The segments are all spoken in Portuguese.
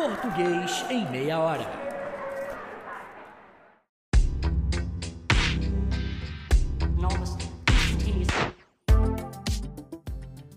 Português em meia hora.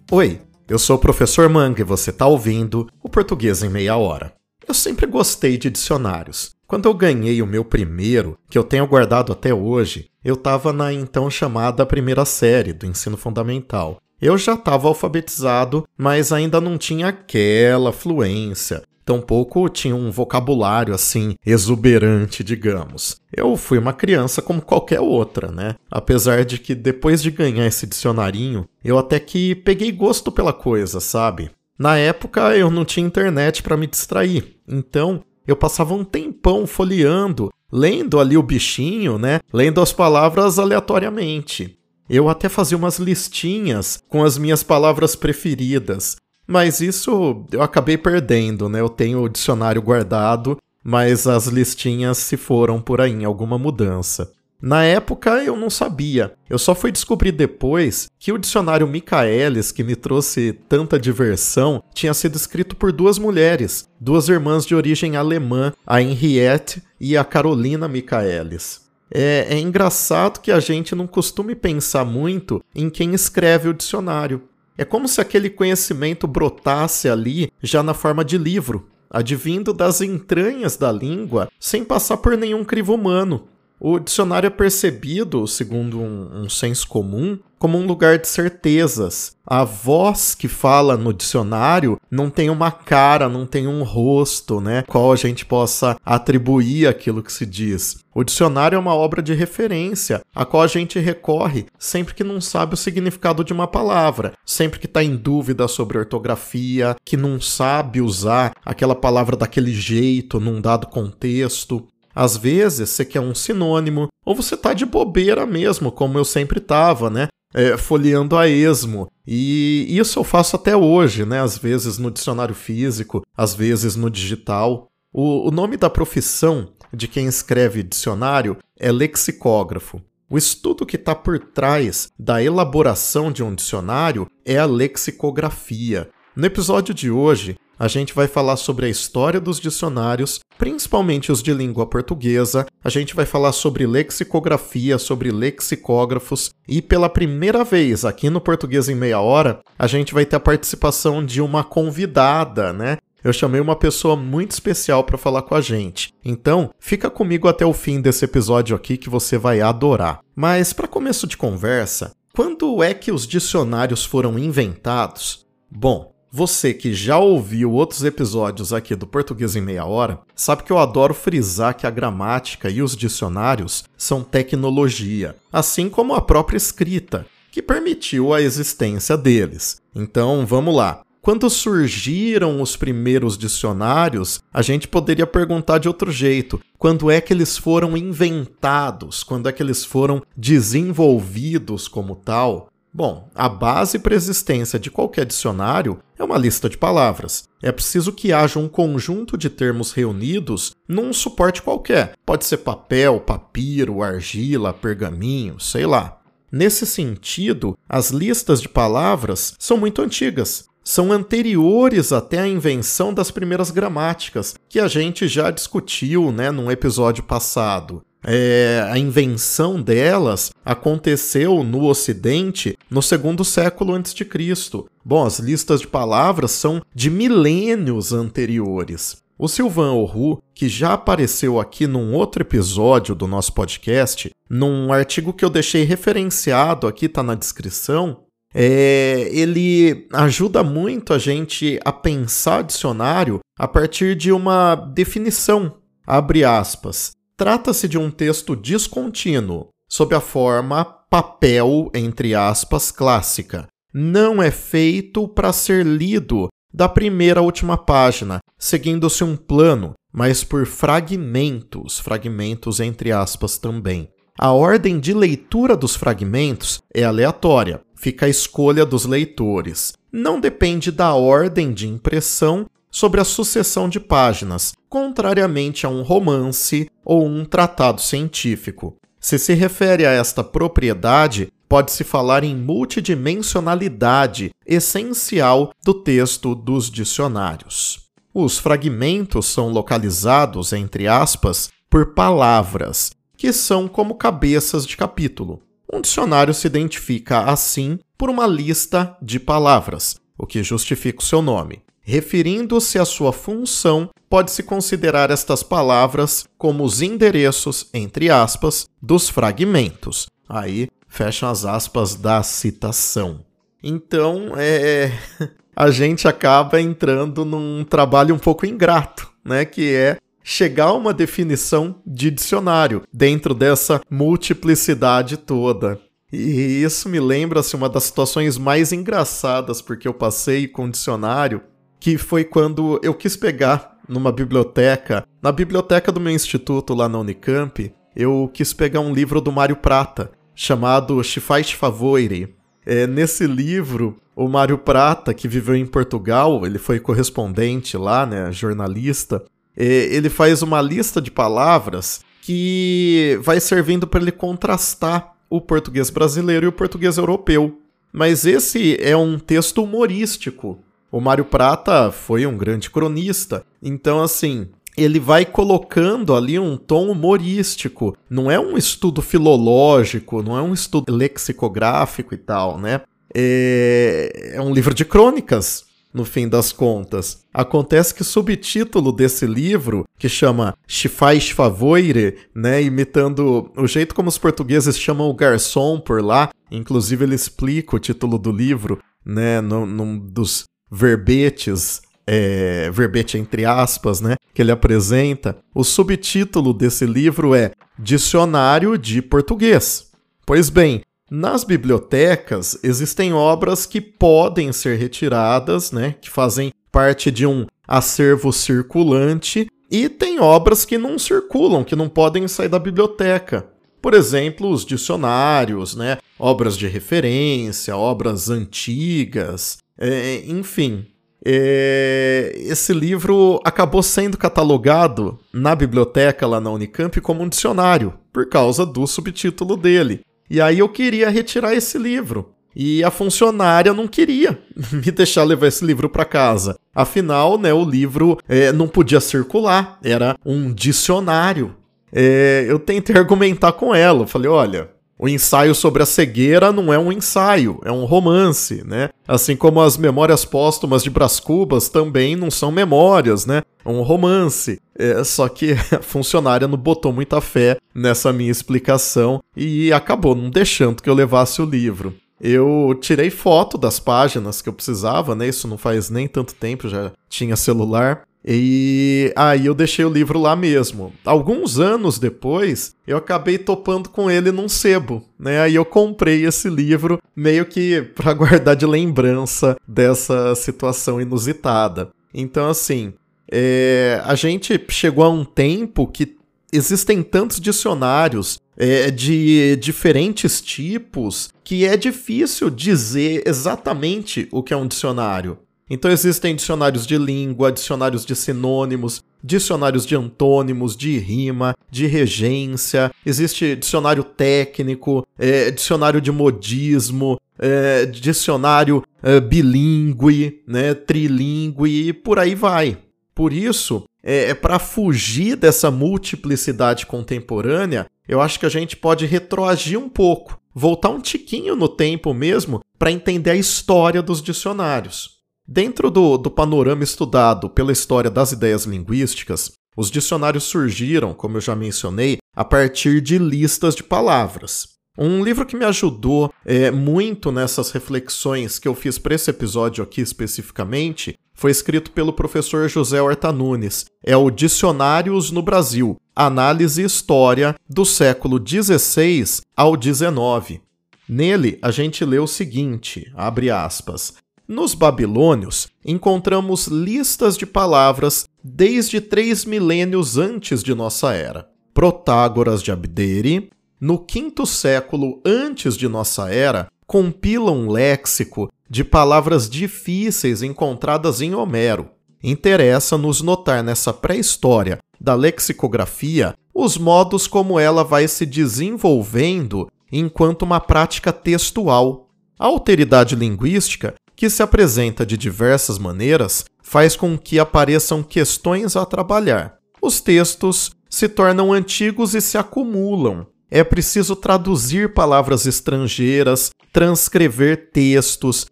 Oi, eu sou o professor Manga e você está ouvindo o Português em Meia Hora. Eu sempre gostei de dicionários. Quando eu ganhei o meu primeiro, que eu tenho guardado até hoje, eu estava na então chamada primeira série do ensino fundamental. Eu já estava alfabetizado, mas ainda não tinha aquela fluência. Tampouco tinha um vocabulário assim exuberante, digamos. Eu fui uma criança como qualquer outra, né? Apesar de que depois de ganhar esse dicionarinho, eu até que peguei gosto pela coisa, sabe? Na época eu não tinha internet para me distrair, então eu passava um tempão folheando, lendo ali o bichinho, né? Lendo as palavras aleatoriamente. Eu até fazia umas listinhas com as minhas palavras preferidas. Mas isso eu acabei perdendo, né? Eu tenho o dicionário guardado, mas as listinhas se foram por aí em alguma mudança. Na época eu não sabia. Eu só fui descobrir depois que o dicionário Michaelis, que me trouxe tanta diversão, tinha sido escrito por duas mulheres, duas irmãs de origem alemã, a Henriette e a Carolina Michaelis. É, é engraçado que a gente não costume pensar muito em quem escreve o dicionário. É como se aquele conhecimento brotasse ali já na forma de livro, advindo das entranhas da língua, sem passar por nenhum crivo humano. O dicionário é percebido, segundo um, um, senso comum, como um lugar de certezas. A voz que fala no dicionário não tem uma cara, não tem um rosto, né? Qual a gente possa atribuir aquilo que se diz. O dicionário é uma obra de referência, a qual a gente recorre sempre que não sabe o significado de uma palavra, sempre que está em dúvida sobre ortografia, que não sabe usar aquela palavra daquele jeito num dado contexto. Às vezes você quer um sinônimo, ou você tá de bobeira mesmo, como eu sempre tava, né? É, folheando a esmo. E isso eu faço até hoje, né? Às vezes no dicionário físico, às vezes no digital. O, o nome da profissão de quem escreve dicionário é lexicógrafo. O estudo que está por trás da elaboração de um dicionário é a lexicografia. No episódio de hoje, a gente vai falar sobre a história dos dicionários, principalmente os de língua portuguesa. A gente vai falar sobre lexicografia, sobre lexicógrafos e pela primeira vez aqui no Português em Meia Hora, a gente vai ter a participação de uma convidada, né? Eu chamei uma pessoa muito especial para falar com a gente. Então, fica comigo até o fim desse episódio aqui que você vai adorar. Mas para começo de conversa, quando é que os dicionários foram inventados? Bom, você que já ouviu outros episódios aqui do Português em Meia Hora, sabe que eu adoro frisar que a gramática e os dicionários são tecnologia, assim como a própria escrita, que permitiu a existência deles. Então, vamos lá. Quando surgiram os primeiros dicionários, a gente poderia perguntar de outro jeito: quando é que eles foram inventados? Quando é que eles foram desenvolvidos como tal? Bom, a base para a existência de qualquer dicionário é uma lista de palavras. É preciso que haja um conjunto de termos reunidos num suporte qualquer. Pode ser papel, papiro, argila, pergaminho, sei lá. Nesse sentido, as listas de palavras são muito antigas. São anteriores até a invenção das primeiras gramáticas, que a gente já discutiu né, num episódio passado é, a invenção delas aconteceu no Ocidente no segundo século antes de Cristo. Bom, as listas de palavras são de milênios anteriores. O Sylvain Oru, que já apareceu aqui num outro episódio do nosso podcast, num artigo que eu deixei referenciado aqui, tá na descrição, é, ele ajuda muito a gente a pensar dicionário a partir de uma definição. Abre aspas. Trata-se de um texto descontínuo, sob a forma papel, entre aspas, clássica. Não é feito para ser lido da primeira à última página, seguindo-se um plano, mas por fragmentos, fragmentos entre aspas também. A ordem de leitura dos fragmentos é aleatória, fica à escolha dos leitores. Não depende da ordem de impressão sobre a sucessão de páginas, contrariamente a um romance ou um tratado científico. Se se refere a esta propriedade, pode-se falar em multidimensionalidade essencial do texto dos dicionários. Os fragmentos são localizados, entre aspas, por palavras, que são como cabeças de capítulo. Um dicionário se identifica assim por uma lista de palavras, o que justifica o seu nome. Referindo-se à sua função, pode-se considerar estas palavras como os endereços, entre aspas, dos fragmentos. Aí fecham as aspas da citação. Então, é, a gente acaba entrando num trabalho um pouco ingrato, né, que é chegar a uma definição de dicionário dentro dessa multiplicidade toda. E isso me lembra assim, uma das situações mais engraçadas porque eu passei com dicionário, que foi quando eu quis pegar numa biblioteca, na biblioteca do meu instituto lá na Unicamp, eu quis pegar um livro do Mário Prata, chamado Chifai Favoire. É, nesse livro, o Mário Prata, que viveu em Portugal, ele foi correspondente lá, né, jornalista, é, ele faz uma lista de palavras que vai servindo para ele contrastar o português brasileiro e o português europeu. Mas esse é um texto humorístico. O Mário Prata foi um grande cronista, então assim, ele vai colocando ali um tom humorístico. Não é um estudo filológico, não é um estudo lexicográfico e tal, né? É, é um livro de crônicas, no fim das contas. Acontece que o subtítulo desse livro, que chama Chifais Favoire, né, imitando o jeito como os portugueses chamam o garçom por lá, inclusive ele explica o título do livro, né, num, num dos verbetes é, verbete entre aspas, né, que ele apresenta, o subtítulo desse livro é Dicionário de Português. Pois bem, nas bibliotecas existem obras que podem ser retiradas, né, que fazem parte de um acervo circulante, e tem obras que não circulam, que não podem sair da biblioteca. Por exemplo, os dicionários, né, obras de referência, obras antigas, é, enfim, é, esse livro acabou sendo catalogado na biblioteca lá na Unicamp como um dicionário, por causa do subtítulo dele. E aí eu queria retirar esse livro. E a funcionária não queria me deixar levar esse livro para casa. Afinal, né, o livro é, não podia circular, era um dicionário. É, eu tentei argumentar com ela, falei, olha, o ensaio sobre a cegueira não é um ensaio, é um romance, né? Assim como as memórias póstumas de Brás Cubas também não são memórias, né? É um romance. É, só que a funcionária não botou muita fé nessa minha explicação e acabou não deixando que eu levasse o livro. Eu tirei foto das páginas que eu precisava, né? Isso não faz nem tanto tempo, já tinha celular. E aí eu deixei o livro lá mesmo. Alguns anos depois, eu acabei topando com ele num sebo, né? Aí eu comprei esse livro meio que para guardar de lembrança dessa situação inusitada. Então, assim, é, a gente chegou a um tempo que existem tantos dicionários é, de diferentes tipos que é difícil dizer exatamente o que é um dicionário. Então existem dicionários de língua, dicionários de sinônimos, dicionários de antônimos, de rima, de regência, existe dicionário técnico, é, dicionário de modismo, é, dicionário é, bilíngue, né, trilíngue e por aí vai. Por isso, é, é para fugir dessa multiplicidade contemporânea, eu acho que a gente pode retroagir um pouco, voltar um tiquinho no tempo mesmo para entender a história dos dicionários. Dentro do, do panorama estudado pela história das ideias linguísticas, os dicionários surgiram, como eu já mencionei, a partir de listas de palavras. Um livro que me ajudou é, muito nessas reflexões que eu fiz para esse episódio aqui especificamente foi escrito pelo professor José Horta Nunes. É o Dicionários no Brasil, Análise e História do século XVI ao XIX. Nele, a gente lê o seguinte, abre aspas, nos babilônios, encontramos listas de palavras desde três milênios antes de nossa era. Protágoras de Abdere, no quinto século antes de nossa era, compila um léxico de palavras difíceis encontradas em Homero. Interessa-nos notar nessa pré-história da lexicografia os modos como ela vai se desenvolvendo enquanto uma prática textual. A alteridade linguística que se apresenta de diversas maneiras, faz com que apareçam questões a trabalhar. Os textos se tornam antigos e se acumulam. É preciso traduzir palavras estrangeiras, transcrever textos,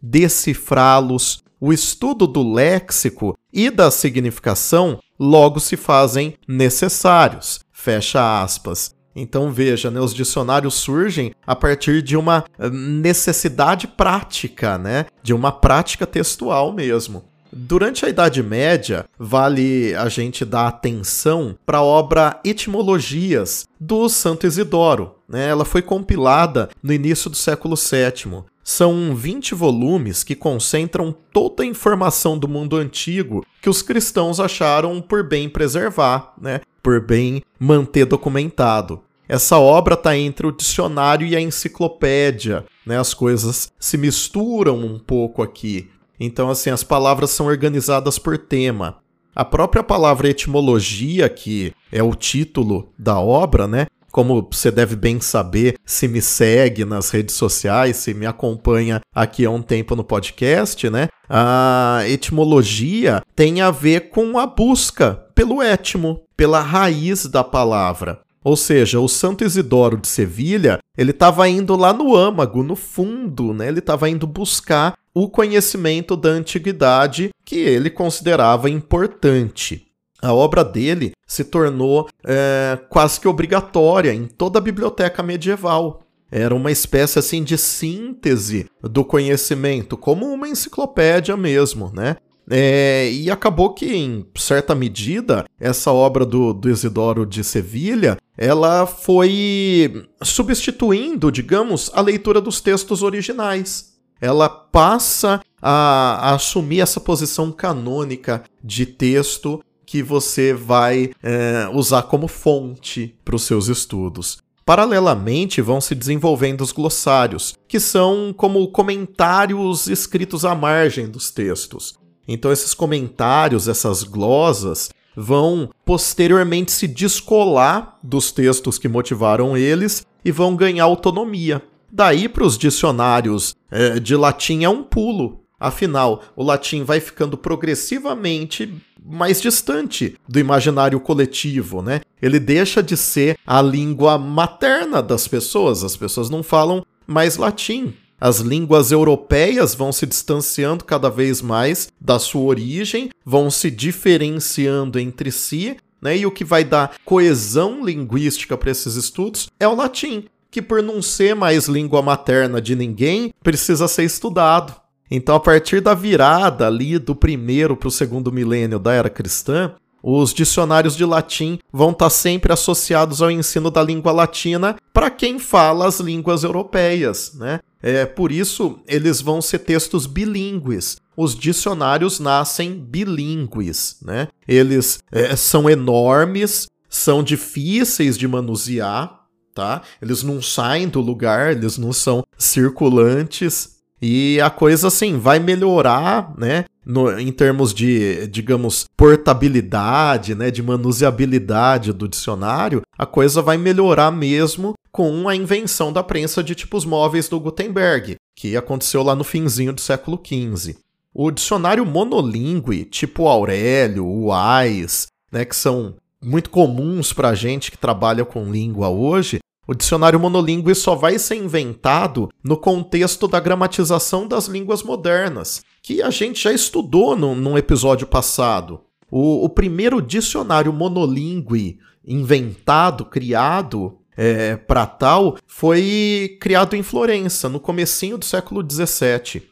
decifrá-los. O estudo do léxico e da significação logo se fazem necessários. Fecha aspas. Então veja, né, os dicionários surgem a partir de uma eh, necessidade prática, né, de uma prática textual mesmo. Durante a Idade Média, vale a gente dar atenção para a obra Etimologias do Santo Isidoro. Né? Ela foi compilada no início do século VII. São 20 volumes que concentram toda a informação do mundo antigo que os cristãos acharam por bem preservar, né? Por bem manter documentado. Essa obra está entre o dicionário e a enciclopédia, né? As coisas se misturam um pouco aqui. Então, assim, as palavras são organizadas por tema. A própria palavra etimologia, que é o título da obra, né? Como você deve bem saber, se me segue nas redes sociais, se me acompanha aqui há um tempo no podcast, né? A etimologia tem a ver com a busca pelo étimo, pela raiz da palavra. Ou seja, o Santo Isidoro de Sevilha, ele estava indo lá no âmago, no fundo, né? Ele estava indo buscar o conhecimento da antiguidade que ele considerava importante. A obra dele se tornou é, quase que obrigatória em toda a biblioteca medieval. Era uma espécie assim de síntese do conhecimento, como uma enciclopédia mesmo, né? É, e acabou que, em certa medida, essa obra do, do Isidoro de Sevilha, ela foi substituindo, digamos, a leitura dos textos originais. Ela passa a, a assumir essa posição canônica de texto que você vai é, usar como fonte para os seus estudos. Paralelamente, vão se desenvolvendo os glossários, que são como comentários escritos à margem dos textos. Então, esses comentários, essas glosas, vão posteriormente se descolar dos textos que motivaram eles e vão ganhar autonomia. Daí para os dicionários é, de latim é um pulo. Afinal, o latim vai ficando progressivamente mais distante do imaginário coletivo, né? Ele deixa de ser a língua materna das pessoas. As pessoas não falam mais latim. As línguas europeias vão se distanciando cada vez mais da sua origem, vão se diferenciando entre si, né? E o que vai dar coesão linguística para esses estudos é o latim, que por não ser mais língua materna de ninguém, precisa ser estudado. Então, a partir da virada ali do primeiro para o segundo milênio da era cristã, os dicionários de latim vão estar tá sempre associados ao ensino da língua latina para quem fala as línguas europeias, né? É, por isso, eles vão ser textos bilíngues. Os dicionários nascem bilíngues, né? Eles é, são enormes, são difíceis de manusear, tá? Eles não saem do lugar, eles não são circulantes. E a coisa, assim, vai melhorar, né? No, em termos de, digamos, portabilidade, né, de manuseabilidade do dicionário, a coisa vai melhorar mesmo com a invenção da prensa de tipos móveis do Gutenberg, que aconteceu lá no finzinho do século XV. O dicionário monolingue, tipo Aurélio, Wise, né, que são muito comuns para a gente que trabalha com língua hoje, o dicionário monolingue só vai ser inventado no contexto da gramatização das línguas modernas, que a gente já estudou no, num episódio passado. O, o primeiro dicionário monolingue inventado, criado, é, para tal foi criado em Florença, no comecinho do século XVII.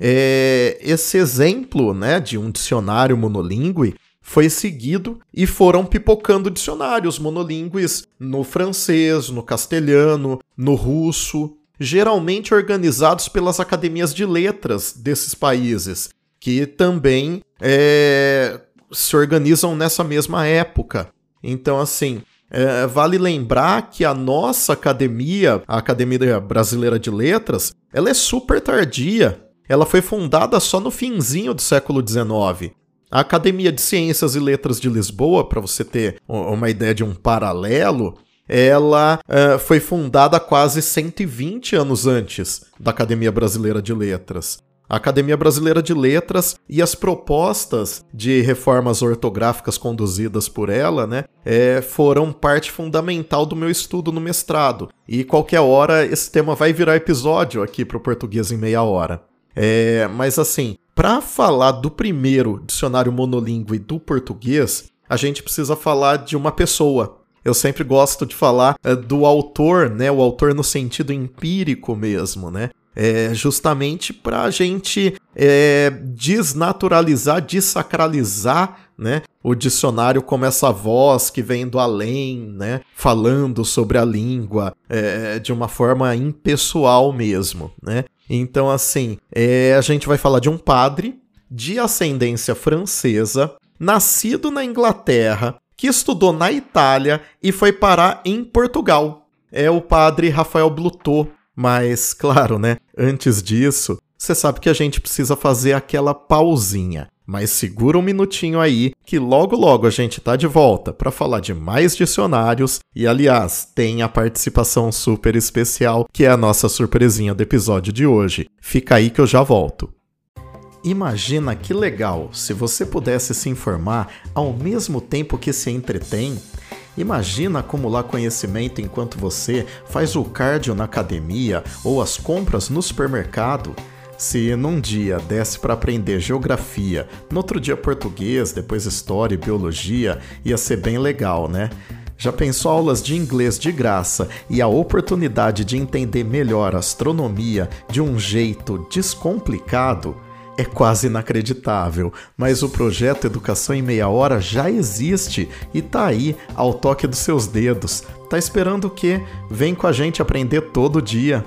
É, esse exemplo né, de um dicionário monolíngue foi seguido e foram pipocando dicionários monolíngues no francês, no castelhano, no russo, geralmente organizados pelas academias de letras desses países, que também é, se organizam nessa mesma época. Então, assim, é, vale lembrar que a nossa academia, a Academia Brasileira de Letras, ela é super tardia. Ela foi fundada só no finzinho do século XIX. A Academia de Ciências e Letras de Lisboa, para você ter uma ideia de um paralelo, ela uh, foi fundada quase 120 anos antes da Academia Brasileira de Letras. A Academia Brasileira de Letras e as propostas de reformas ortográficas conduzidas por ela, né, é, foram parte fundamental do meu estudo no mestrado. E qualquer hora esse tema vai virar episódio aqui para o Português em Meia Hora. É, mas assim, para falar do primeiro dicionário monolíngue do português, a gente precisa falar de uma pessoa. Eu sempre gosto de falar é, do autor, né? O autor no sentido empírico mesmo, né? É justamente para a gente é, desnaturalizar, desacralizar né, o dicionário como essa voz que vem do além, né, falando sobre a língua é, de uma forma impessoal mesmo. Né? Então, assim, é, a gente vai falar de um padre de ascendência francesa, nascido na Inglaterra, que estudou na Itália e foi parar em Portugal. É o padre Rafael Blutot. Mas, claro, né? Antes disso, você sabe que a gente precisa fazer aquela pausinha. Mas segura um minutinho aí, que logo logo a gente tá de volta para falar de mais dicionários e, aliás, tem a participação super especial, que é a nossa surpresinha do episódio de hoje. Fica aí que eu já volto. Imagina que legal se você pudesse se informar ao mesmo tempo que se entretém. Imagina acumular conhecimento enquanto você faz o cardio na academia ou as compras no supermercado. Se num dia desse para aprender geografia, no outro dia português, depois história e biologia, ia ser bem legal, né? Já pensou aulas de inglês de graça e a oportunidade de entender melhor astronomia de um jeito descomplicado? É quase inacreditável, mas o projeto Educação em Meia Hora já existe e tá aí ao toque dos seus dedos. Tá esperando o quê? Vem com a gente aprender todo dia.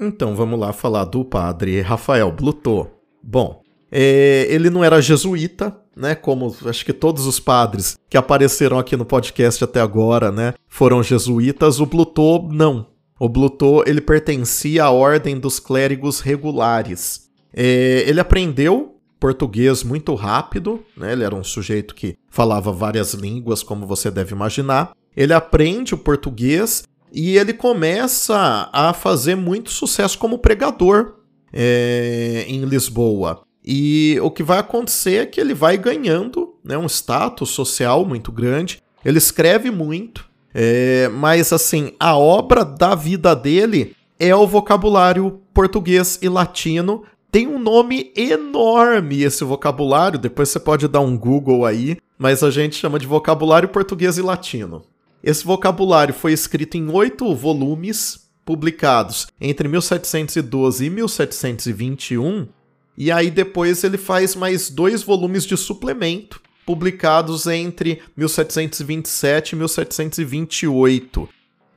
Então vamos lá falar do padre Rafael Blutot. Bom, é, ele não era jesuíta, né? Como acho que todos os padres que apareceram aqui no podcast até agora, né? Foram jesuítas. O Blutot não. O Blutot ele pertencia à ordem dos clérigos regulares. É, ele aprendeu português muito rápido, né? Ele era um sujeito que falava várias línguas, como você deve imaginar. Ele aprende o português e ele começa a fazer muito sucesso como pregador é, em Lisboa. E o que vai acontecer é que ele vai ganhando né, um status social muito grande. Ele escreve muito, é, mas assim, a obra da vida dele é o vocabulário português e latino. Tem um nome enorme esse vocabulário, depois você pode dar um Google aí, mas a gente chama de vocabulário português e latino. Esse vocabulário foi escrito em oito volumes, publicados entre 1712 e 1721, e aí depois ele faz mais dois volumes de suplemento, publicados entre 1727 e 1728.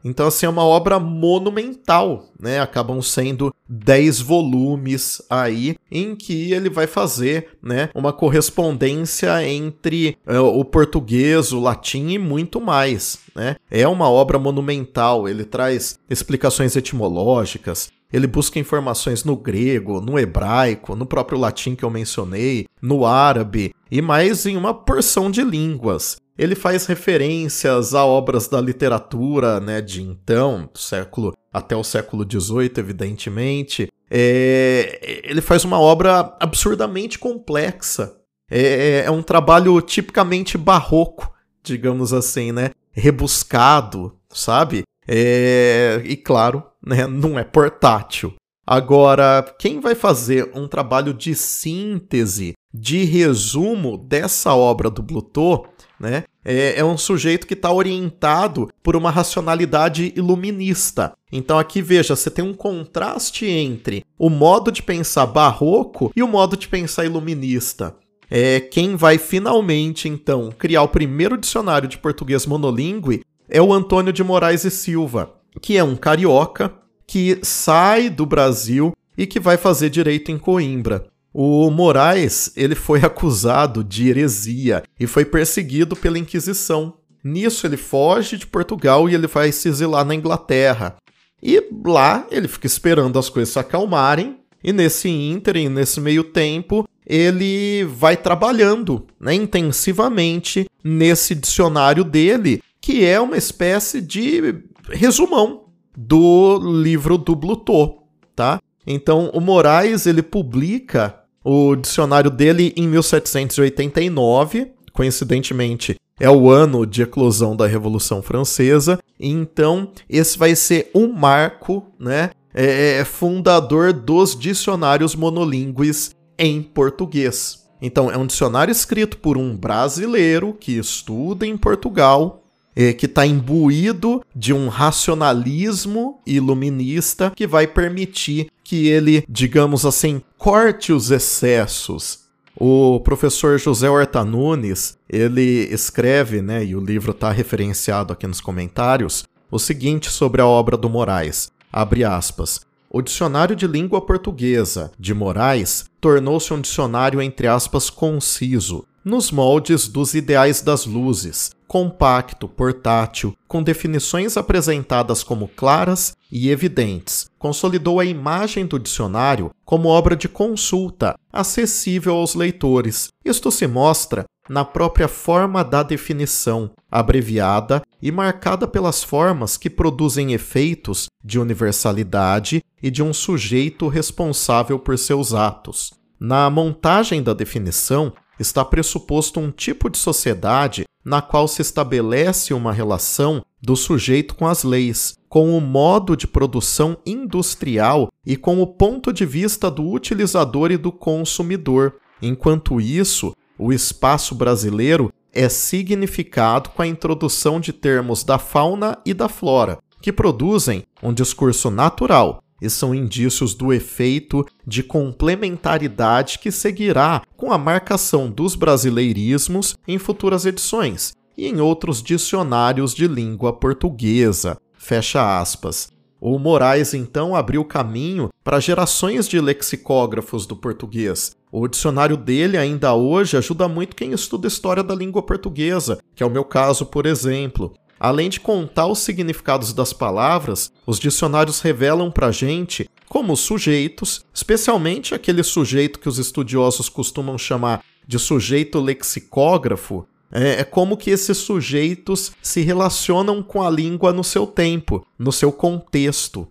Então, assim, é uma obra monumental, né? Acabam sendo 10 volumes aí, em que ele vai fazer, né, uma correspondência entre uh, o português, o latim e muito mais, né? É uma obra monumental, ele traz explicações etimológicas, ele busca informações no grego, no hebraico, no próprio latim que eu mencionei, no árabe e mais em uma porção de línguas. Ele faz referências a obras da literatura, né, de então, do século até o século XVIII, evidentemente. É, ele faz uma obra absurdamente complexa. É, é um trabalho tipicamente barroco, digamos assim, né? Rebuscado, sabe? É, e claro, né, não é portátil. Agora, quem vai fazer um trabalho de síntese, de resumo dessa obra do Blutot né? É, é um sujeito que está orientado por uma racionalidade iluminista. Então aqui veja, você tem um contraste entre o modo de pensar barroco e o modo de pensar iluminista. É, quem vai finalmente, então, criar o primeiro dicionário de português monolíngue é o Antônio de Moraes e Silva, que é um carioca que sai do Brasil e que vai fazer direito em Coimbra. O Moraes, ele foi acusado de heresia e foi perseguido pela Inquisição. Nisso ele foge de Portugal e ele vai se exilar na Inglaterra. E lá ele fica esperando as coisas se acalmarem e nesse ínterim, nesse meio tempo, ele vai trabalhando né, intensivamente nesse dicionário dele, que é uma espécie de resumão do livro do Blutot, tá? Então, o Moraes, ele publica o dicionário dele em 1789, coincidentemente, é o ano de eclosão da Revolução Francesa, então esse vai ser um marco, né, é, é fundador dos dicionários monolíngues em português. Então, é um dicionário escrito por um brasileiro que estuda em Portugal, é, que está imbuído de um racionalismo iluminista que vai permitir que ele, digamos assim, corte os excessos. O professor José Horta Nunes, ele escreve, né, e o livro está referenciado aqui nos comentários, o seguinte sobre a obra do Moraes. Abre aspas. O dicionário de língua portuguesa de Moraes tornou-se um dicionário entre aspas conciso, nos moldes dos ideais das luzes, compacto, portátil, com definições apresentadas como claras e evidentes. Consolidou a imagem do dicionário como obra de consulta, acessível aos leitores. Isto se mostra na própria forma da definição, abreviada e marcada pelas formas que produzem efeitos de universalidade e de um sujeito responsável por seus atos. Na montagem da definição, está pressuposto um tipo de sociedade na qual se estabelece uma relação do sujeito com as leis, com o modo de produção industrial e com o ponto de vista do utilizador e do consumidor. Enquanto isso, o espaço brasileiro é significado com a introdução de termos da fauna e da flora, que produzem um discurso natural e são indícios do efeito de complementaridade que seguirá com a marcação dos brasileirismos em futuras edições e em outros dicionários de língua portuguesa. Fecha aspas. O Moraes então abriu caminho para gerações de lexicógrafos do português. O dicionário dele ainda hoje ajuda muito quem estuda história da língua portuguesa, que é o meu caso, por exemplo. Além de contar os significados das palavras, os dicionários revelam para gente como os sujeitos, especialmente aquele sujeito que os estudiosos costumam chamar de sujeito lexicógrafo, é, é, como que esses sujeitos se relacionam com a língua no seu tempo, no seu contexto.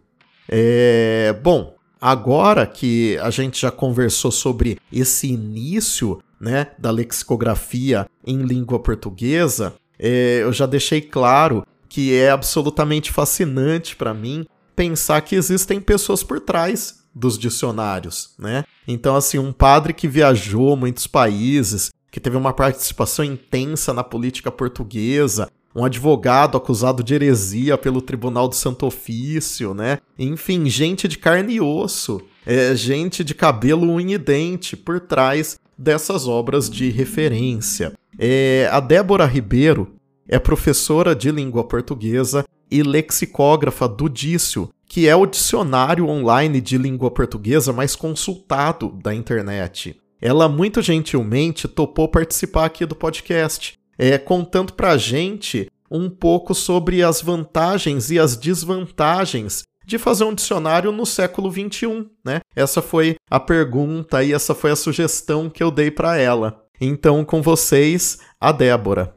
É, bom, agora que a gente já conversou sobre esse início né, da lexicografia em língua portuguesa, é, eu já deixei claro que é absolutamente fascinante para mim pensar que existem pessoas por trás dos dicionários, né? Então, assim, um padre que viajou muitos países, que teve uma participação intensa na política portuguesa, um advogado acusado de heresia pelo Tribunal do Santo Ofício, né? Enfim, gente de carne e osso, é, gente de cabelo unha e dente por trás dessas obras de referência. É, a Débora Ribeiro é professora de língua portuguesa e lexicógrafa do Dício, que é o dicionário online de língua portuguesa mais consultado da internet. Ela muito gentilmente topou participar aqui do podcast, é, contando pra gente um pouco sobre as vantagens e as desvantagens de fazer um dicionário no século XXI, né? Essa foi a pergunta e essa foi a sugestão que eu dei para ela. Então, com vocês, a Débora.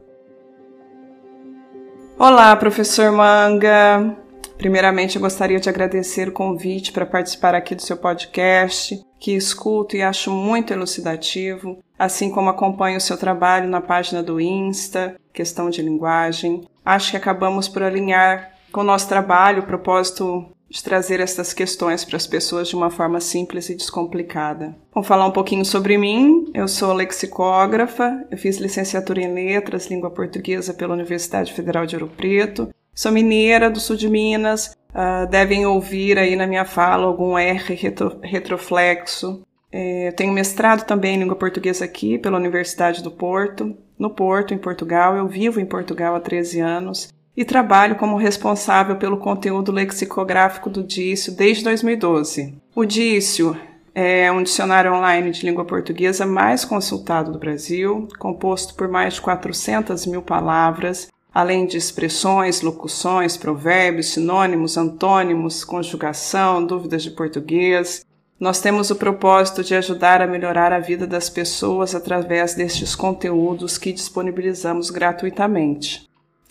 Olá, professor Manga. Primeiramente, eu gostaria de agradecer o convite para participar aqui do seu podcast que escuto e acho muito elucidativo, assim como acompanho o seu trabalho na página do Insta, questão de linguagem. Acho que acabamos por alinhar com o nosso trabalho o propósito de trazer essas questões para as pessoas de uma forma simples e descomplicada. Vou falar um pouquinho sobre mim. Eu sou lexicógrafa, eu fiz licenciatura em Letras, Língua Portuguesa pela Universidade Federal de Ouro Preto. Sou mineira do sul de Minas, Uh, devem ouvir aí na minha fala algum R retro, retroflexo. É, tenho mestrado também em língua portuguesa aqui pela Universidade do Porto, no Porto, em Portugal. Eu vivo em Portugal há 13 anos e trabalho como responsável pelo conteúdo lexicográfico do Dício desde 2012. O Dício é um dicionário online de língua portuguesa mais consultado do Brasil, composto por mais de 400 mil palavras além de expressões, locuções, provérbios, sinônimos, antônimos, conjugação, dúvidas de português. Nós temos o propósito de ajudar a melhorar a vida das pessoas através destes conteúdos que disponibilizamos gratuitamente.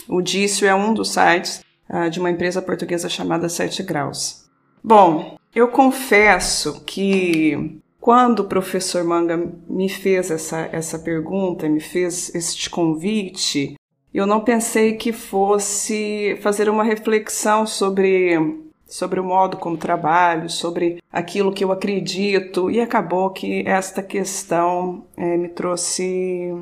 O Dício é um dos sites uh, de uma empresa portuguesa chamada Sete Graus. Bom, eu confesso que quando o professor Manga me fez essa, essa pergunta, me fez este convite, eu não pensei que fosse fazer uma reflexão sobre, sobre o modo como trabalho, sobre aquilo que eu acredito, e acabou que esta questão é, me trouxe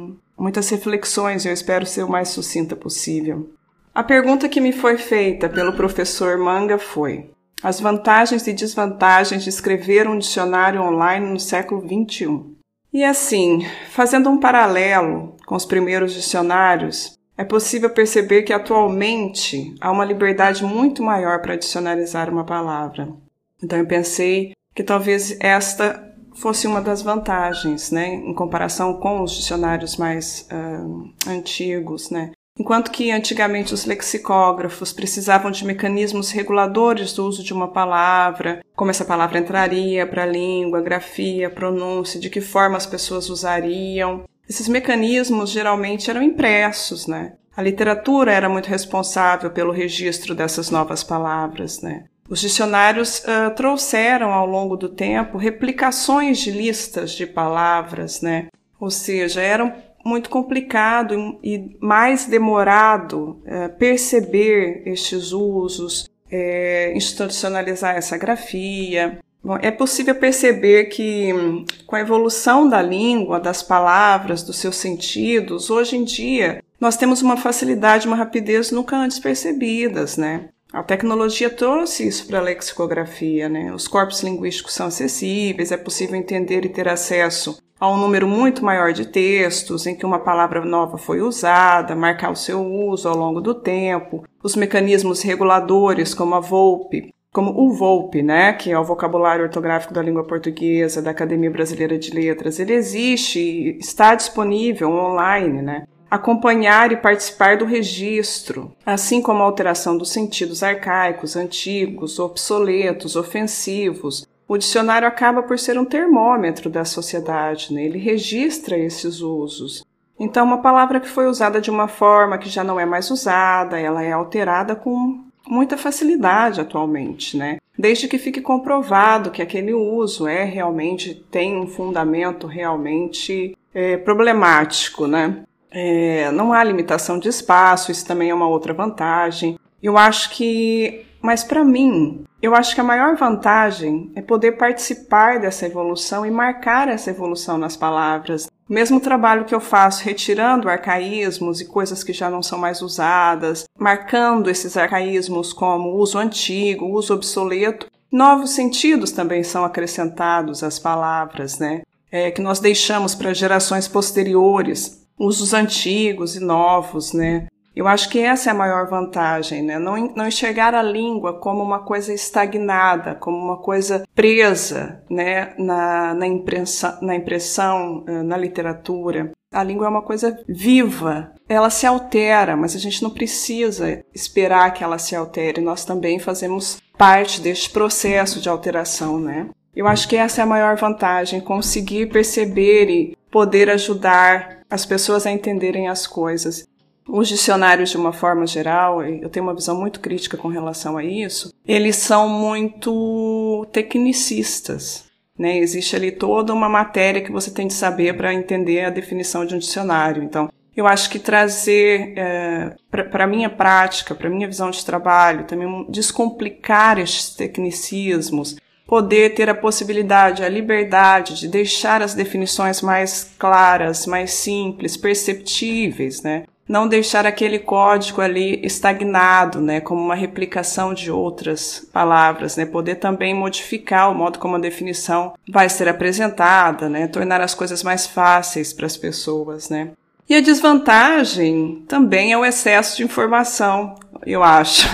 muitas reflexões, eu espero ser o mais sucinta possível. A pergunta que me foi feita pelo professor Manga foi: as vantagens e desvantagens de escrever um dicionário online no século XXI. E assim, fazendo um paralelo com os primeiros dicionários, é possível perceber que atualmente há uma liberdade muito maior para dicionarizar uma palavra. Então eu pensei que talvez esta fosse uma das vantagens, né, em comparação com os dicionários mais uh, antigos, né, Enquanto que antigamente os lexicógrafos precisavam de mecanismos reguladores do uso de uma palavra, como essa palavra entraria para a língua, grafia, pronúncia, de que forma as pessoas usariam. Esses mecanismos geralmente eram impressos, né? A literatura era muito responsável pelo registro dessas novas palavras, né? Os dicionários uh, trouxeram ao longo do tempo replicações de listas de palavras, né? Ou seja, eram muito complicado e mais demorado é, perceber estes usos, institucionalizar essa grafia. Bom, é possível perceber que, com a evolução da língua, das palavras, dos seus sentidos, hoje em dia nós temos uma facilidade, uma rapidez nunca antes percebidas, né? A tecnologia trouxe isso para a lexicografia, né? Os corpos linguísticos são acessíveis, é possível entender e ter acesso a um número muito maior de textos em que uma palavra nova foi usada, marcar o seu uso ao longo do tempo, os mecanismos reguladores como a VOLPE, como o VOLPE, né, que é o vocabulário ortográfico da língua portuguesa da Academia Brasileira de Letras, ele existe está disponível online, né? Acompanhar e participar do registro, assim como a alteração dos sentidos arcaicos, antigos, obsoletos, ofensivos. O dicionário acaba por ser um termômetro da sociedade, né? ele registra esses usos. Então, uma palavra que foi usada de uma forma que já não é mais usada, ela é alterada com muita facilidade atualmente, né? Desde que fique comprovado que aquele uso é realmente tem um fundamento realmente é, problemático, né? É, não há limitação de espaço, isso também é uma outra vantagem. Eu acho que, mas para mim, eu acho que a maior vantagem é poder participar dessa evolução e marcar essa evolução nas palavras. O mesmo trabalho que eu faço retirando arcaísmos e coisas que já não são mais usadas, marcando esses arcaísmos como uso antigo, uso obsoleto, novos sentidos também são acrescentados às palavras, né? É, que nós deixamos para gerações posteriores usos antigos e novos, né? Eu acho que essa é a maior vantagem, né? Não, não enxergar a língua como uma coisa estagnada, como uma coisa presa, né? Na, na, impressão, na impressão, eh, na literatura. A língua é uma coisa viva, ela se altera, mas a gente não precisa esperar que ela se altere. Nós também fazemos parte deste processo de alteração, né? Eu acho que essa é a maior vantagem, conseguir perceber e poder ajudar as pessoas a entenderem as coisas. Os dicionários, de uma forma geral, eu tenho uma visão muito crítica com relação a isso, eles são muito tecnicistas. Né? Existe ali toda uma matéria que você tem de saber para entender a definição de um dicionário. Então, eu acho que trazer é, para a minha prática, para a minha visão de trabalho, também descomplicar estes tecnicismos, poder ter a possibilidade, a liberdade de deixar as definições mais claras, mais simples, perceptíveis, né? Não deixar aquele código ali estagnado, né, como uma replicação de outras palavras, né? Poder também modificar o modo como a definição vai ser apresentada, né? Tornar as coisas mais fáceis para as pessoas, né? E a desvantagem também é o excesso de informação, eu acho.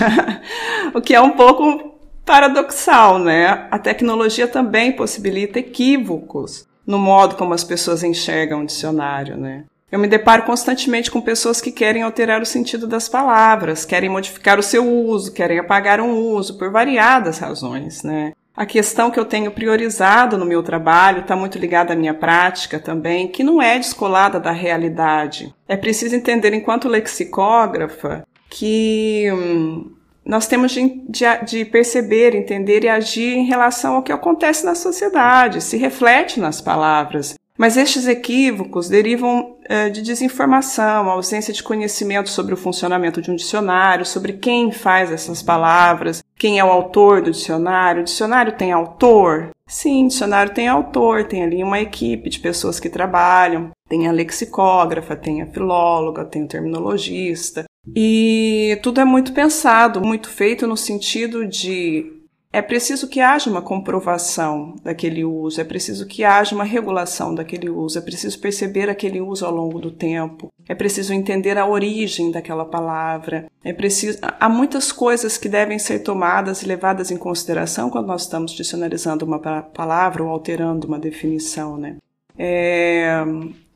o que é um pouco paradoxal, né? A tecnologia também possibilita equívocos no modo como as pessoas enxergam o dicionário, né? Eu me deparo constantemente com pessoas que querem alterar o sentido das palavras, querem modificar o seu uso, querem apagar um uso por variadas razões, né? A questão que eu tenho priorizado no meu trabalho está muito ligada à minha prática também, que não é descolada da realidade. É preciso entender, enquanto lexicógrafa, que hum, nós temos de, de, de, perceber, entender e agir em relação ao que acontece na sociedade, se reflete nas palavras. Mas estes equívocos derivam uh, de desinformação, ausência de conhecimento sobre o funcionamento de um dicionário, sobre quem faz essas palavras, quem é o autor do dicionário. O dicionário tem autor? Sim, dicionário tem autor, tem ali uma equipe de pessoas que trabalham, tem a lexicógrafa, tem a filóloga, tem o terminologista. E tudo é muito pensado, muito feito no sentido de é preciso que haja uma comprovação daquele uso, é preciso que haja uma regulação daquele uso, é preciso perceber aquele uso ao longo do tempo, é preciso entender a origem daquela palavra, é preciso. Há muitas coisas que devem ser tomadas e levadas em consideração quando nós estamos dicionarizando uma palavra ou alterando uma definição, né? É,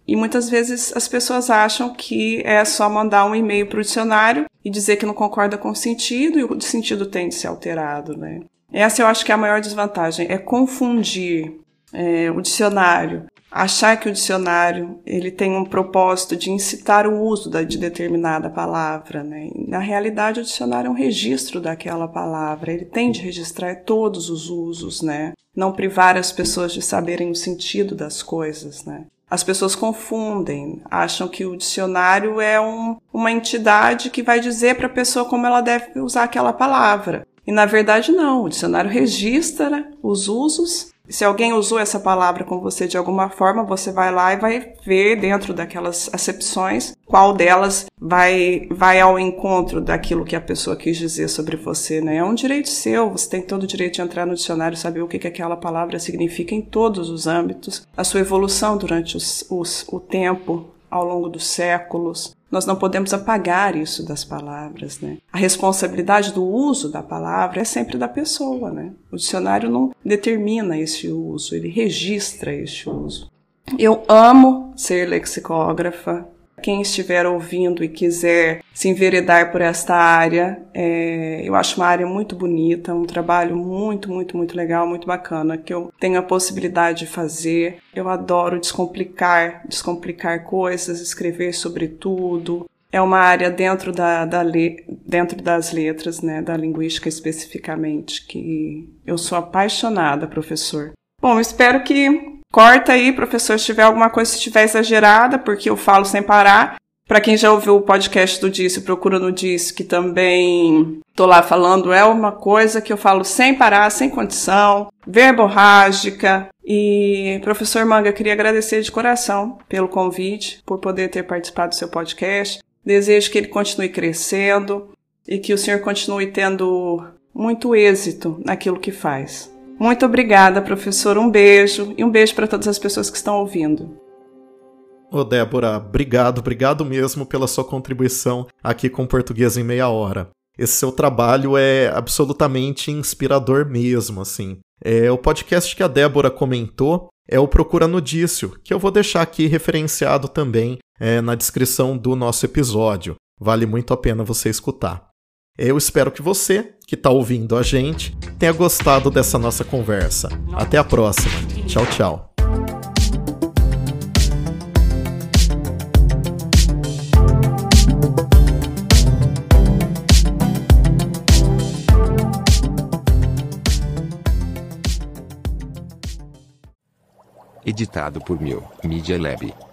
e muitas vezes as pessoas acham que é só mandar um e-mail para o dicionário e dizer que não concorda com o sentido e o sentido tem de ser alterado, né? Essa eu acho que é a maior desvantagem, é confundir é, o dicionário, achar que o dicionário ele tem um propósito de incitar o uso da, de determinada palavra. Né? Na realidade, o dicionário é um registro daquela palavra, ele tem de registrar todos os usos, né? não privar as pessoas de saberem o sentido das coisas. Né? As pessoas confundem, acham que o dicionário é um, uma entidade que vai dizer para a pessoa como ela deve usar aquela palavra. E na verdade não, o dicionário registra os usos. Se alguém usou essa palavra com você de alguma forma, você vai lá e vai ver dentro daquelas acepções qual delas vai vai ao encontro daquilo que a pessoa quis dizer sobre você, né? É um direito seu, você tem todo o direito de entrar no dicionário saber o que, que aquela palavra significa em todos os âmbitos, a sua evolução durante os, os, o tempo, ao longo dos séculos, nós não podemos apagar isso das palavras, né? A responsabilidade do uso da palavra é sempre da pessoa, né? O dicionário não determina esse uso, ele registra este uso. Eu amo ser lexicógrafa, quem estiver ouvindo e quiser se enveredar por esta área, é, eu acho uma área muito bonita, um trabalho muito, muito, muito legal, muito bacana, que eu tenho a possibilidade de fazer. Eu adoro descomplicar, descomplicar coisas, escrever sobre tudo. É uma área dentro, da, da le, dentro das letras, né, da linguística especificamente, que eu sou apaixonada, professor. Bom, espero que Corta aí, professor, se tiver alguma coisa, se estiver exagerada, porque eu falo sem parar. Para quem já ouviu o podcast do Disse, procura no Disse, que também tô lá falando, é uma coisa que eu falo sem parar, sem condição, verborrágica. E, professor Manga, queria agradecer de coração pelo convite, por poder ter participado do seu podcast. Desejo que ele continue crescendo e que o senhor continue tendo muito êxito naquilo que faz. Muito obrigada, professor. Um beijo e um beijo para todas as pessoas que estão ouvindo. Ô Débora, obrigado, obrigado mesmo pela sua contribuição aqui com Português em Meia Hora. Esse seu trabalho é absolutamente inspirador mesmo, assim. É, o podcast que a Débora comentou é o Procura Nudício, que eu vou deixar aqui referenciado também é, na descrição do nosso episódio. Vale muito a pena você escutar. Eu espero que você, que está ouvindo a gente, tenha gostado dessa nossa conversa. Até a próxima. Tchau, tchau. Editado por Mil Media Lab.